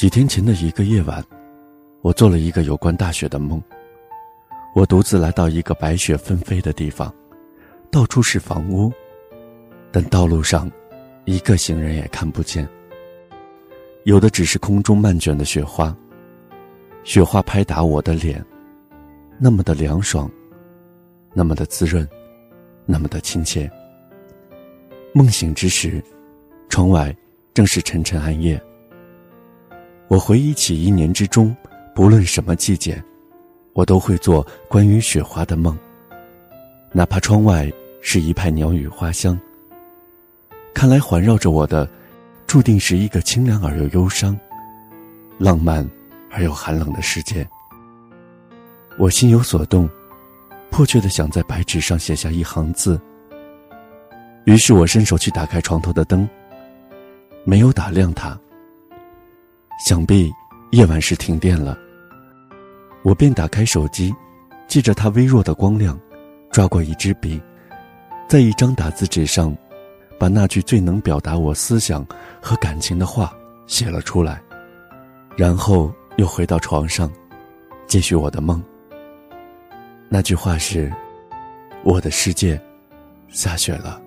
几天前的一个夜晚，我做了一个有关大雪的梦。我独自来到一个白雪纷飞的地方，到处是房屋，但道路上一个行人也看不见。有的只是空中漫卷的雪花，雪花拍打我的脸，那么的凉爽，那么的滋润，那么的亲切。梦醒之时，窗外正是沉沉暗夜。我回忆起一年之中，不论什么季节，我都会做关于雪花的梦。哪怕窗外是一派鸟语花香。看来环绕着我的，注定是一个清凉而又忧伤、浪漫而又寒冷的世界。我心有所动，迫切的想在白纸上写下一行字。于是我伸手去打开床头的灯，没有打亮它。想必夜晚是停电了，我便打开手机，借着它微弱的光亮，抓过一支笔，在一张打字纸上，把那句最能表达我思想和感情的话写了出来，然后又回到床上，继续我的梦。那句话是：“我的世界下雪了。”